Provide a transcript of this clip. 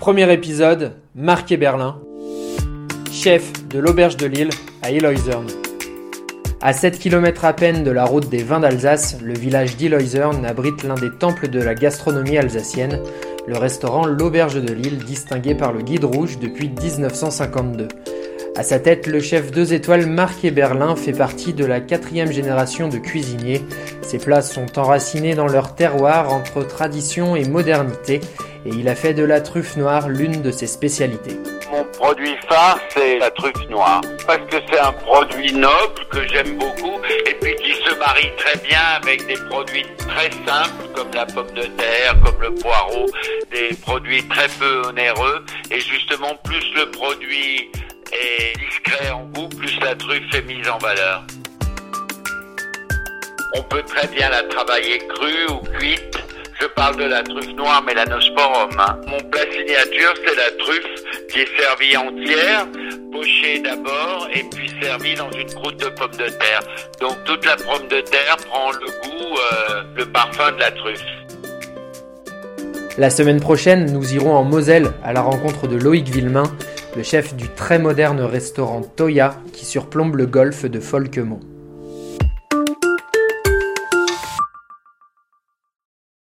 Premier épisode, Marc Berlin, chef de l'auberge de Lille à Illoisern. À 7 km à peine de la route des vins d'Alsace, le village d'Illoisern abrite l'un des temples de la gastronomie alsacienne, le restaurant L'Auberge de Lille, distingué par le Guide Rouge depuis 1952. À sa tête, le chef deux étoiles Marc Berlin fait partie de la quatrième génération de cuisiniers. Ses plats sont enracinés dans leur terroir entre tradition et modernité, et il a fait de la truffe noire l'une de ses spécialités. Mon produit phare, c'est la truffe noire. Parce que c'est un produit noble que j'aime beaucoup et puis qui se marie très bien avec des produits très simples comme la pomme de terre, comme le poireau, des produits très peu onéreux. Et justement, plus le produit est discret en goût, plus la truffe est mise en valeur. On peut très bien la travailler crue ou cuite. Je parle de la truffe noire mélanosporum. hein. Mon plat signature, c'est la truffe qui est servie entière, pochée d'abord et puis servie dans une croûte de pommes de terre. Donc toute la pomme de terre prend le goût, euh, le parfum de la truffe. La semaine prochaine, nous irons en Moselle à la rencontre de Loïc Villemain, le chef du très moderne restaurant Toya qui surplombe le golfe de Folkemont.